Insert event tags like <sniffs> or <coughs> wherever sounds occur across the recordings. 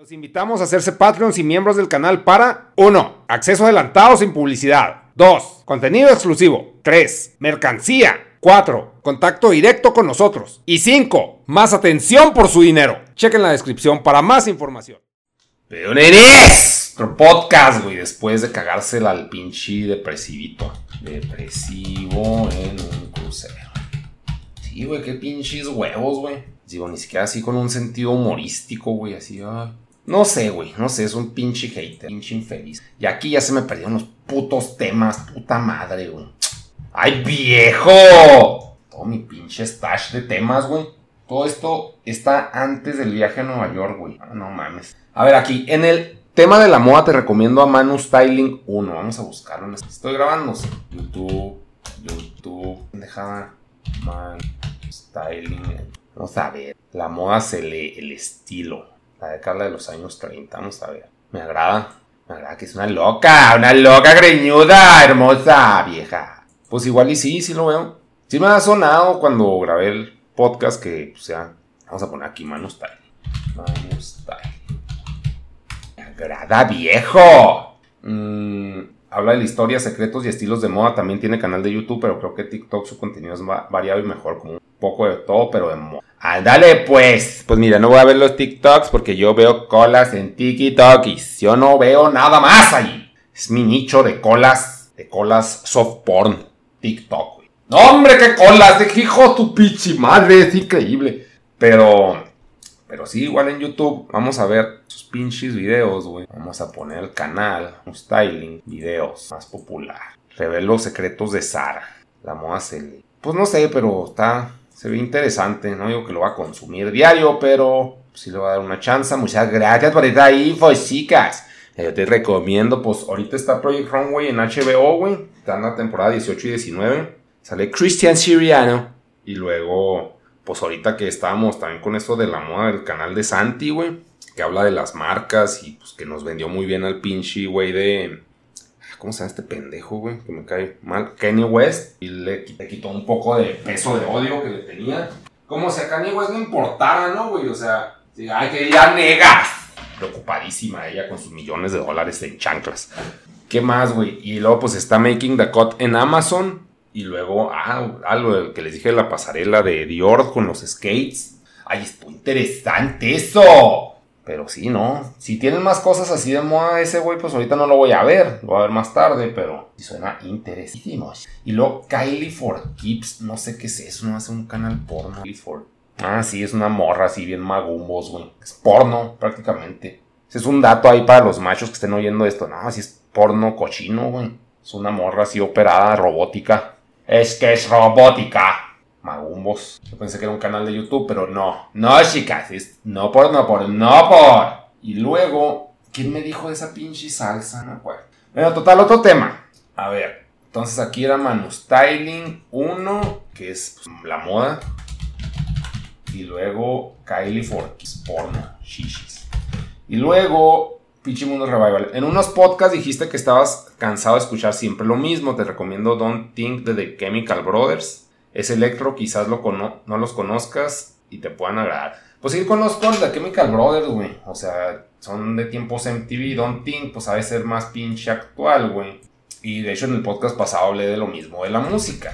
Los invitamos a hacerse Patreons y miembros del canal para 1. Acceso adelantado sin publicidad. 2. Contenido exclusivo. 3. Mercancía. 4. Contacto directo con nosotros. Y 5. Más atención por su dinero. Chequen la descripción para más información. Peoneres. Otro podcast, güey, después de cagársela al pinche depresivito. Depresivo en un crucero. Sí, güey, qué pinches huevos, güey. Digo, ni siquiera así con un sentido humorístico, güey, así, ay. No sé, güey, no sé, es un pinche hater, pinche infeliz. Y aquí ya se me perdieron los putos temas, puta madre, güey. ¡Ay, viejo! Todo mi pinche stash de temas, güey. Todo esto está antes del viaje a Nueva York, güey. Ah, no mames. A ver, aquí, en el tema de la moda te recomiendo a Manu Styling 1. Vamos a buscarlo. Estoy grabando. YouTube, YouTube, dejada. Manu Styling. Vamos a ver. La moda se lee, el estilo. La de Carla de los años 30. Vamos a ver. Me agrada. Me agrada que es una loca. Una loca greñuda, hermosa, vieja. Pues igual y sí, sí lo veo. Sí me ha sonado cuando grabé el podcast que, o sea, vamos a poner aquí Manu Style. Manu Style. Me agrada, viejo. Mm, habla de la historia, secretos y estilos de moda. También tiene canal de YouTube, pero creo que TikTok su contenido es va- variado y mejor. Como un poco de todo, pero de moda. Ándale, pues. Pues mira, no voy a ver los TikToks porque yo veo colas en TikTokis. Yo no veo nada más ahí. Es mi nicho de colas, de colas soft porn. TikTok, güey. No, hombre, qué colas. De hijo tu pichi madre. Es increíble. Pero, pero sí, igual en YouTube. Vamos a ver sus pinches videos, güey. Vamos a poner el canal, un styling, videos más popular. Revelo secretos de Sara. La moda. Pues no sé, pero está. Se ve interesante. No digo que lo va a consumir diario, pero sí le va a dar una chance. Muchas gracias por estar ahí, chicas. Eh, Yo te recomiendo, pues ahorita está Project Runway en HBO, güey. Está en la temporada 18 y 19. Sale Christian Siriano. Y luego, pues ahorita que estábamos también con eso de la moda del canal de Santi, güey. Que habla de las marcas y pues que nos vendió muy bien al pinche, güey, de... ¿Cómo se llama este pendejo, güey? Que me cae mal. Kanye West. Y le, le quitó un poco de peso de odio que le tenía. Como si a Kanye West no importara, ¿no, güey? O sea, ay, que ya negas. Preocupadísima ella con sus millones de dólares en chanclas. ¿Qué más, güey? Y luego, pues está Making the Cut en Amazon. Y luego, ah, algo que les dije de la pasarela de Dior con los skates. Ay, esto interesante eso. Pero sí, ¿no? Si tienen más cosas así de moda ese güey, pues ahorita no lo voy a ver. Lo voy a ver más tarde, pero sí suena interesantísimo. Y luego Kylie for Keeps, no sé qué es eso, no hace un canal porno. Kylie. Ah, sí, es una morra así bien magumbos, güey. Es porno, prácticamente. Ese es un dato ahí para los machos que estén oyendo esto. No, así es porno cochino, güey. Es una morra así operada, robótica. Es que es robótica. Yo pensé que era un canal de YouTube, pero no. No, chicas. No por, no por, no por. Y luego, ¿quién me dijo de esa pinche salsa? No acuerdo. Bueno, total, otro tema. A ver. Entonces aquí era Manu Styling 1, que es la moda. Y luego Kylie Fortis, porno, shishis. Y luego Pinche Mundo Revival. En unos podcasts dijiste que estabas cansado de escuchar siempre lo mismo. Te recomiendo Don't Think de The Chemical Brothers. Es electro, quizás lo cono- no los conozcas y te puedan agradar. Pues sí, conozco The Chemical Brothers, güey. O sea, son de tiempos MTV. Don't Think, pues sabe ser más pinche actual, güey. Y de hecho en el podcast pasado hablé de lo mismo de la música.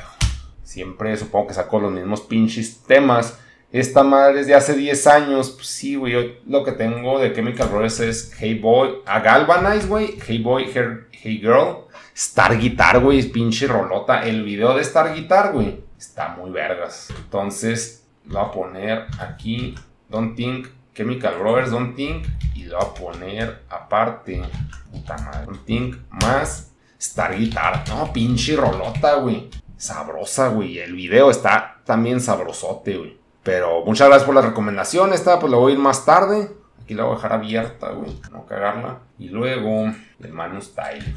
Siempre supongo que saco los mismos pinches temas. Esta madre es de hace 10 años. Pues sí, güey. Lo que tengo de Chemical Brothers es Hey Boy. A Galvanize, güey. Hey Boy, Hey Girl. Star Guitar, güey. Pinche rolota. El video de Star Guitar, güey. Está muy vergas. Entonces, lo voy a poner aquí. Don't Think. Chemical Brothers, Don't Think. Y lo voy a poner aparte. Puta madre. Don't Think más Star Guitar. No, pinche rolota, güey. Sabrosa, güey. El video está también sabrosote, güey. Pero muchas gracias por la recomendación. Esta pues la voy a ir más tarde. Aquí la voy a dejar abierta, güey. No cagarla. Y luego, el Manu Style.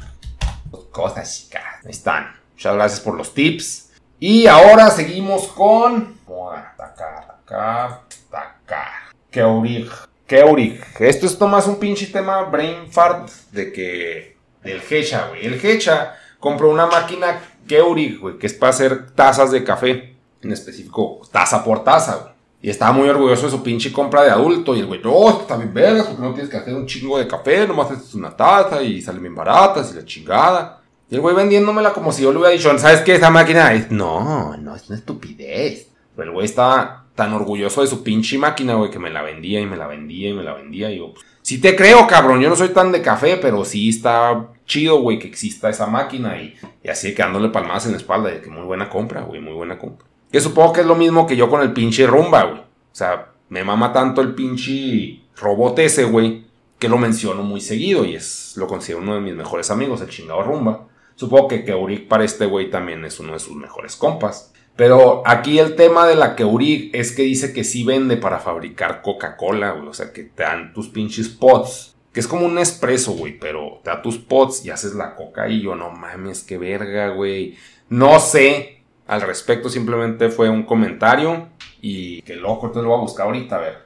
Cosas, chicas. Ahí están. Muchas gracias por los tips. Y ahora seguimos con. Moda. Tacar, tacar, tacar. Keurig. Keurig. Esto es nomás un pinche tema brain fart de que. Del Hecha, güey. El Hecha compró una máquina Keurig, güey, que es para hacer tazas de café. En específico, taza por taza, güey. Y estaba muy orgulloso de su pinche compra de adulto. Y el güey, no, está bien vergas, porque no tienes que hacer un chingo de café, nomás haces una taza y salen bien baratas y la chingada. Y el güey vendiéndomela como si yo le hubiera dicho, ¿sabes qué? Esa máquina es. No, no, es una estupidez. Pero el güey estaba tan orgulloso de su pinche máquina, güey, que me la vendía y me la vendía y me la vendía. Y yo, pues, te creo, cabrón. Yo no soy tan de café, pero sí está chido, güey, que exista esa máquina. Y, y así quedándole palmadas en la espalda. De que muy buena compra, güey, muy buena compra. Que supongo que es lo mismo que yo con el pinche rumba, güey. O sea, me mama tanto el pinche robot ese, güey, que lo menciono muy seguido y es lo considero uno de mis mejores amigos, el chingado rumba. Supongo que Keurig para este güey también es uno de sus mejores compas. Pero aquí el tema de la Keurig es que dice que sí vende para fabricar Coca-Cola. O sea, que te dan tus pinches pots. Que es como un espresso, güey. Pero te da tus pots y haces la coca y yo, no mames, qué verga, güey. No sé al respecto, simplemente fue un comentario. Y qué loco, entonces lo voy a buscar ahorita, a ver.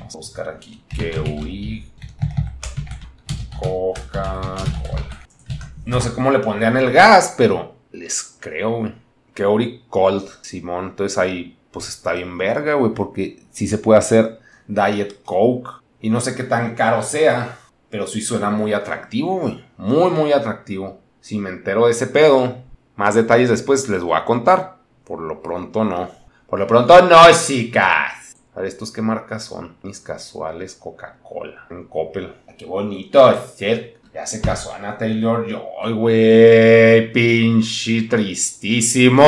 Vamos a buscar aquí. Keurig Coca-Cola. No sé cómo le pondrían el gas, pero les creo, güey. Keurig Cold, Simón. Entonces ahí, pues está bien verga, güey, porque sí se puede hacer Diet Coke. Y no sé qué tan caro sea, pero sí suena muy atractivo, güey. Muy, muy atractivo. Si me entero de ese pedo, más detalles después les voy a contar. Por lo pronto no. Por lo pronto no, chicas. A ver, ¿estos qué marcas son? Mis casuales Coca-Cola. En Coppel. Qué bonito ser. Ya se casó Ana Taylor Joy, güey. Pinche tristísimo.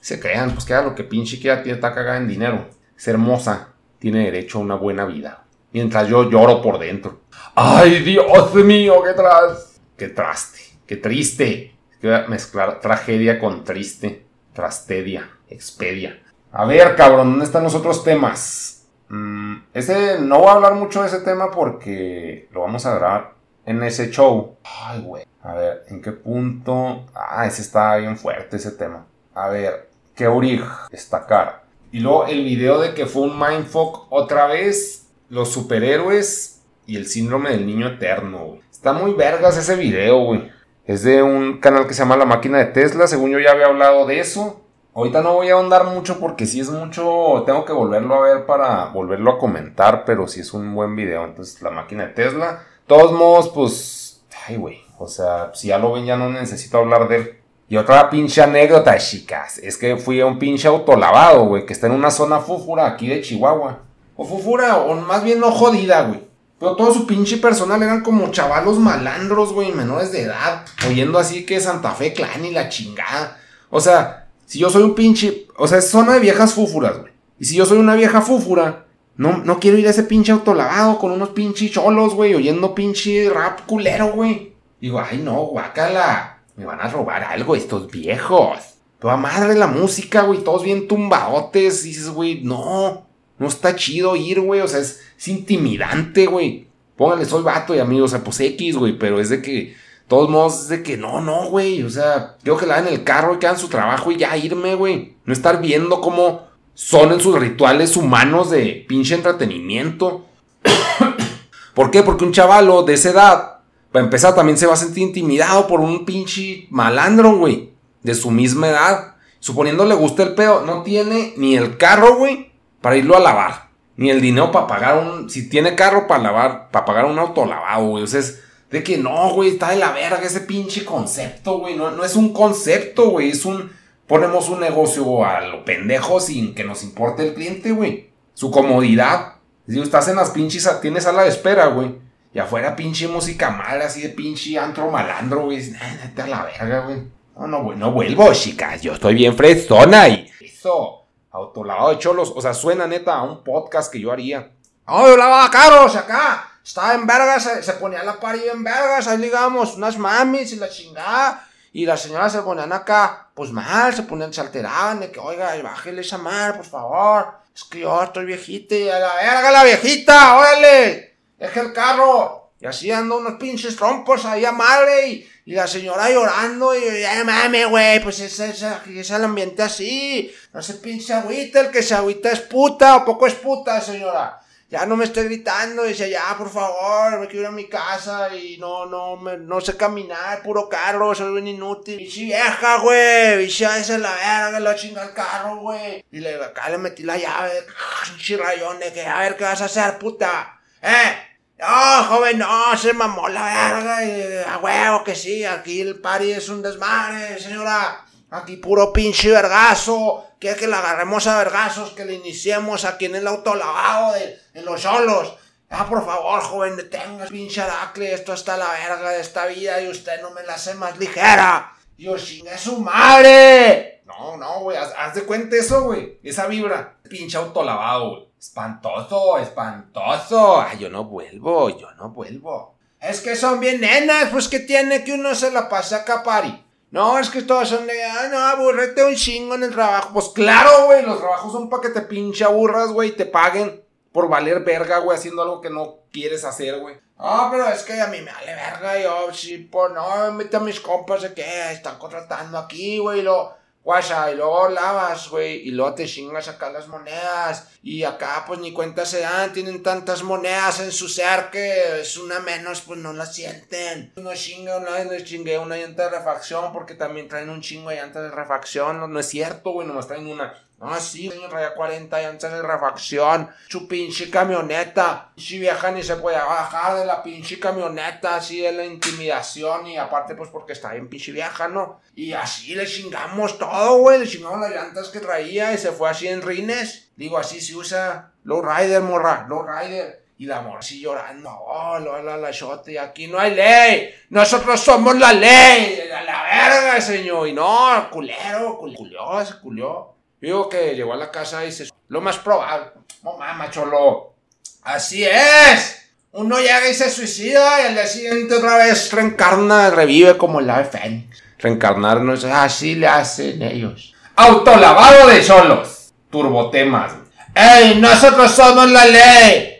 Se crean, pues que lo que pinche quiera, tiene está cagada en dinero. Es hermosa. Tiene derecho a una buena vida. Mientras yo lloro por dentro. ¡Ay, Dios mío! ¡Qué tras! ¡Qué traste! ¡Qué triste! a mezclar tragedia con triste. Trastedia. Expedia. A ver, cabrón, ¿dónde están los otros temas? Mm, ese, no voy a hablar mucho de ese tema porque lo vamos a grabar en ese show. Ay, güey. A ver, ¿en qué punto? Ah, ese está bien fuerte, ese tema. A ver, ¿qué orig? Destacar. Y luego el video de que fue un mindfuck otra vez. Los superhéroes y el síndrome del niño eterno. Está muy vergas ese video, güey. Es de un canal que se llama La Máquina de Tesla. Según yo ya había hablado de eso. Ahorita no voy a ahondar mucho porque si es mucho, tengo que volverlo a ver para volverlo a comentar, pero si es un buen video. Entonces, La Máquina de Tesla. Todos modos, pues, ay, güey. O sea, si ya lo ven, ya no necesito hablar de él. Y otra pinche anécdota, chicas. Es que fui a un pinche autolavado, güey, que está en una zona fúfura aquí de Chihuahua. O fúfura, o más bien no jodida, güey. Pero todo su pinche personal eran como chavalos malandros, güey, menores de edad. Oyendo así que Santa Fe Clan y la chingada. O sea, si yo soy un pinche. O sea, es zona de viejas fúfuras, güey. Y si yo soy una vieja fúfura, no, no quiero ir a ese pinche autolavado con unos pinches cholos, güey, oyendo pinche rap culero, güey. Digo, ay no, guácala. Me van a robar algo estos viejos. Toda madre la música, güey, todos bien tumbadotes. Y dices, güey, no. No está chido ir, güey. O sea, es, intimidante, güey. Póngale, soy vato y amigo. O sea, pues X, güey. Pero es de que, todos modos, es de que no, no, güey. O sea, creo que la en el carro y que hagan su trabajo y ya irme, güey. No estar viendo cómo son en sus rituales humanos de pinche entretenimiento. <coughs> ¿Por qué? Porque un chavalo de esa edad, para empezar, también se va a sentir intimidado por un pinche malandro, güey. De su misma edad. Suponiendo le gusta el pedo, no tiene ni el carro, güey para irlo a lavar. Ni el dinero para pagar un. Si tiene carro para lavar, para pagar un auto lavado, güey. O sea, es de que no, güey, está de la verga ese pinche concepto, güey. No, no es un concepto, güey. Es un. Ponemos un negocio a lo pendejo sin que nos importe el cliente, güey. Su comodidad. Si estás en las pinches. Tienes sala de espera, güey. Y afuera pinche música mala, así de pinche antro malandro, güey. Neta a la verga, güey. No, no, no vuelvo, chicas. Yo estoy bien fresona y. Eso. Autolavado de cholos. O sea, suena neta a un podcast que yo haría. ¡Oh, yo lavaba carros acá! Estaba en vergas, se, ponía la pared en vergas, ahí ligamos unas mamis y la chingada. Y las señoras se ponían acá, pues mal, se ponían, se alteraban de que, oiga, bájale esa mar, por favor. Es que yo estoy viejita y a la verga la viejita, órale, deje el carro. Y así ando unos pinches trompos ahí a madre y, y la señora llorando y, ya mame, güey, pues es, es, es, el ambiente así. No se pinche agüita, el que se agüita es puta, o poco es puta, señora. Ya no me esté gritando, dice, ya, por favor, me quiero ir a mi casa y no, no, me, no sé caminar, puro carro, soy bien inútil. Y si vieja, güey, y si esa es la verga, la chinga el carro, güey. Y le, acá le metí la llave, <sniffs> un chirrayón de que, a ver, ¿qué vas a hacer, puta? ¿Eh? No, joven, no, se mamó la verga, y, a huevo que sí, aquí el party es un desmadre, señora. Aquí puro pinche vergazo. Quiere que la agarremos a vergazos, que le iniciemos aquí en el autolavado de, los solos. Ah, por favor, joven, detenga, pinche Adacle, esto está la verga de esta vida y usted no me la hace más ligera. Yo chingue su madre. No, no, güey, haz, haz de cuenta eso, güey. Esa vibra. Pinche autolavado, güey. Espantoso, espantoso. Ay, yo no vuelvo, yo no vuelvo. Es que son bien nenas, pues que tiene que uno se la pase a capari. No, es que todos son de, ah, no, aburrete un chingo en el trabajo. Pues claro, güey, los trabajos son para que te pinche aburras, güey, y te paguen por valer verga, güey, haciendo algo que no quieres hacer, güey. No, pero es que a mí me vale verga, yo, sí, pues no, invita a mis compas de que están contratando aquí, güey, lo, guacha, y luego lavas, güey, y luego te chingas acá las monedas, y acá pues ni cuenta se dan, tienen tantas monedas en su ser que es una menos, pues no la sienten. No chinga una no chingué una llanta de refacción, porque también traen un chingo de llantas de refacción, no, no es cierto, güey, nomás traen una. Ah, sí, traía 40 llantas de refacción. Su pinche camioneta. Si vieja ni se puede bajar de la pinche camioneta, así de la intimidación. Y aparte, pues porque está bien pinche vieja, ¿no? Y así le chingamos todo, güey. Le chingamos las llantas que traía y se fue así en rines. Digo, así se usa. Low rider, morra. Low rider. Y la morra así llorando. Oh, la, la, la. Y aquí no hay ley. Nosotros somos la ley. A la verga, señor. Y no, culero, culero. Culió, ese culió. Digo que llegó a la casa y se... Lo más probable. No mames, cholo. Así es. Uno llega y se suicida y al día siguiente otra vez reencarna, revive como el ave fénix. Reencarnarnos, así le hacen ellos. Autolavado de solos. Turbotemas. ¡Ey, nosotros somos la ley!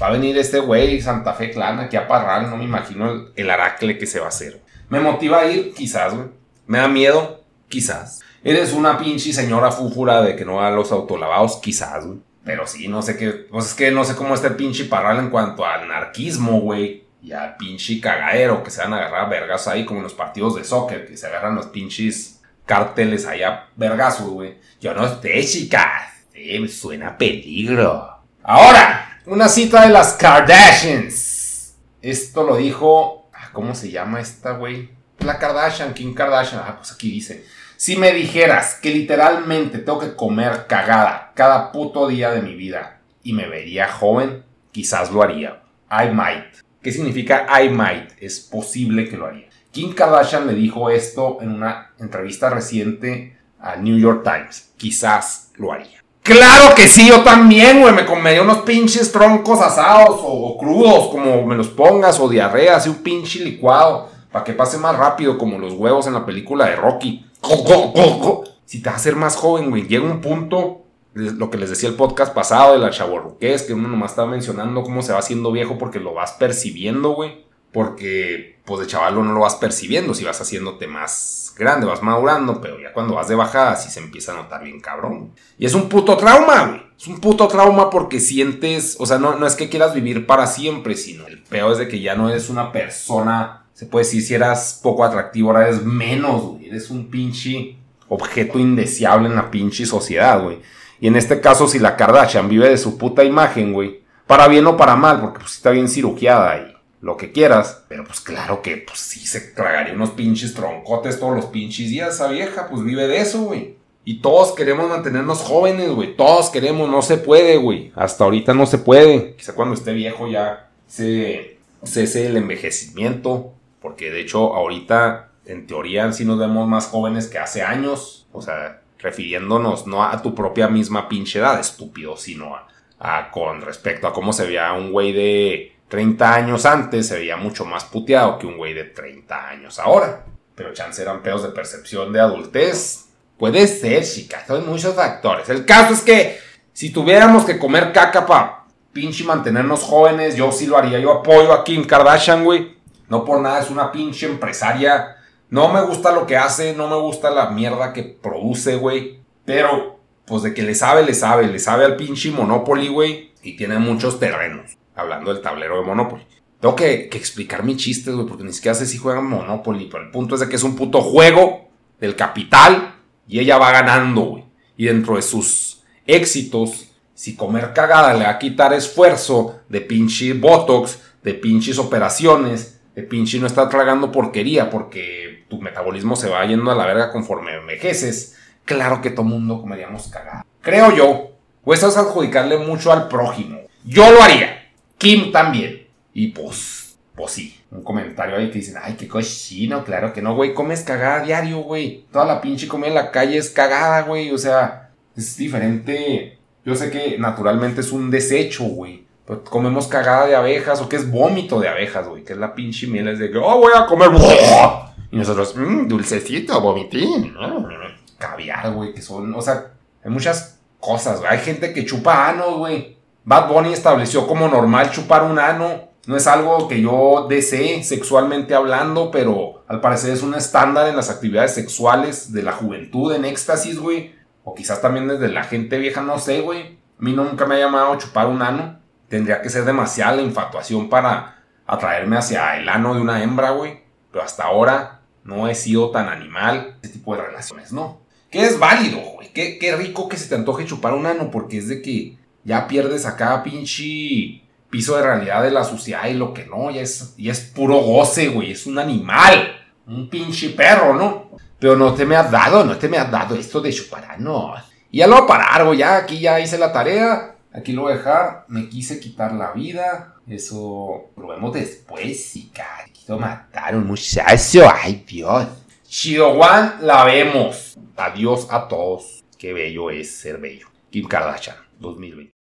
Va a venir este güey, Santa Fe Clan, aquí a Parral. No me imagino el, el aracle que se va a hacer. Me motiva a ir, quizás, güey. Me da miedo, quizás. Eres una pinche señora fúfura de que no a los autolavados, quizás, güey. Pero sí, no sé qué. Pues es que no sé cómo está el pinche Parral en cuanto al anarquismo, güey. Y al pinche cagadero que se van a agarrar vergas ahí, como en los partidos de soccer, que se agarran los pinches cárteles allá vergazos, güey. Yo no sé, chicas. Sí, me suena peligro. Ahora, una cita de las Kardashians. Esto lo dijo. ah, ¿Cómo se llama esta, güey? La Kardashian, Kim Kardashian. Ah, pues aquí dice. Si me dijeras que literalmente tengo que comer cagada cada puto día de mi vida y me vería joven, quizás lo haría. I might. ¿Qué significa I might? Es posible que lo haría. Kim Kardashian le dijo esto en una entrevista reciente al New York Times. Quizás lo haría. Claro que sí, yo también, güey. Me comería unos pinches troncos asados o, o crudos, como me los pongas, o diarrea, así un pinche licuado, para que pase más rápido, como los huevos en la película de Rocky. Si te vas a hacer más joven, güey, llega un punto, lo que les decía el podcast pasado de la chaborruqués, que uno nomás estaba mencionando cómo se va haciendo viejo porque lo vas percibiendo, güey. Porque, pues de chavalo no lo vas percibiendo, si vas haciéndote más grande, vas madurando, pero ya cuando vas de bajada sí se empieza a notar bien cabrón. Y es un puto trauma, güey. Es un puto trauma porque sientes, o sea, no, no es que quieras vivir para siempre, sino el peor es de que ya no eres una persona, se puede decir, si eras poco atractivo, ahora eres menos, güey. Eres un pinche objeto indeseable en la pinche sociedad, güey. Y en este caso, si la Kardashian vive de su puta imagen, güey, para bien o para mal, porque pues está bien cirugiada y lo que quieras, pero pues claro que pues sí se tragaría unos pinches troncotes todos los pinches días, esa vieja, pues vive de eso, güey. Y todos queremos mantenernos jóvenes, güey. Todos queremos, no se puede, güey. Hasta ahorita no se puede. Quizá cuando esté viejo ya se cese el envejecimiento. Porque de hecho, ahorita, en teoría, sí nos vemos más jóvenes que hace años. O sea, refiriéndonos no a tu propia misma pinche edad, estúpido, sino a, con respecto a cómo se veía un güey de 30 años antes, se veía mucho más puteado que un güey de 30 años ahora. Pero chance eran peos de percepción de adultez. Puede ser, chicas, son muchos factores. El caso es que si tuviéramos que comer caca para pinche mantenernos jóvenes, yo sí lo haría. Yo apoyo a Kim Kardashian, güey. No por nada es una pinche empresaria. No me gusta lo que hace, no me gusta la mierda que produce, güey. Pero, pues de que le sabe, le sabe. Le sabe al pinche Monopoly, güey. y tiene muchos terrenos, hablando del tablero de Monopoly. Tengo que, explicar mi chiste, güey, porque ni siquiera sé si juegan Monopoly, pero el punto es de que es un puto juego del capital y ella va ganando, güey. Y dentro de sus éxitos, si comer cagada le va a quitar esfuerzo de pinche botox, de pinches operaciones, de pinche no estar tragando porquería porque tu metabolismo se va yendo a la verga conforme envejeces, claro que todo mundo comeríamos cagada. Creo yo. Eso es adjudicarle mucho al prójimo. Yo lo haría. Kim también. Y pues, pues sí. Un comentario ahí que dicen, ay, qué cochino, claro que no, güey. Comes cagada diario, güey. Toda la pinche comida en la calle es cagada, güey. O sea, es diferente. Yo sé que naturalmente es un desecho, güey. Pero comemos cagada de abejas o que es vómito de abejas, güey. Que es la pinche miel, es de que, oh, voy a comer. Y nosotros, mmm, dulcecito, vomitín. Caviar, güey, que son, o sea, hay muchas cosas, güey. Hay gente que chupa ano, güey. Bad Bunny estableció como normal chupar un ano. No es algo que yo desee sexualmente hablando, pero al parecer es un estándar en las actividades sexuales de la juventud en éxtasis, güey. O quizás también desde la gente vieja, no sé, güey. A mí nunca me ha llamado chupar un ano. Tendría que ser demasiada la infatuación para atraerme hacia el ano de una hembra, güey. Pero hasta ahora no he sido tan animal. Ese tipo de relaciones, no. Que es válido, güey. Qué, qué rico que se te antoje chupar un ano, porque es de que ya pierdes acá pinche piso de realidad de la sociedad y lo que no, ya es, ya es puro goce, güey. Es un animal. Un pinche perro, ¿no? Pero no te me has dado, no te me has dado esto de chupar, no. Y ya lo voy a parar, güey. Ya aquí ya hice la tarea. Aquí lo voy a dejar. Me quise quitar la vida. Eso lo vemos después, sí, cara. Quiero matar a un muchacho. Ay, Dios. Chido One, la vemos. Adiós a todos. Qué bello es ser bello. Kim Kardashian, 2020.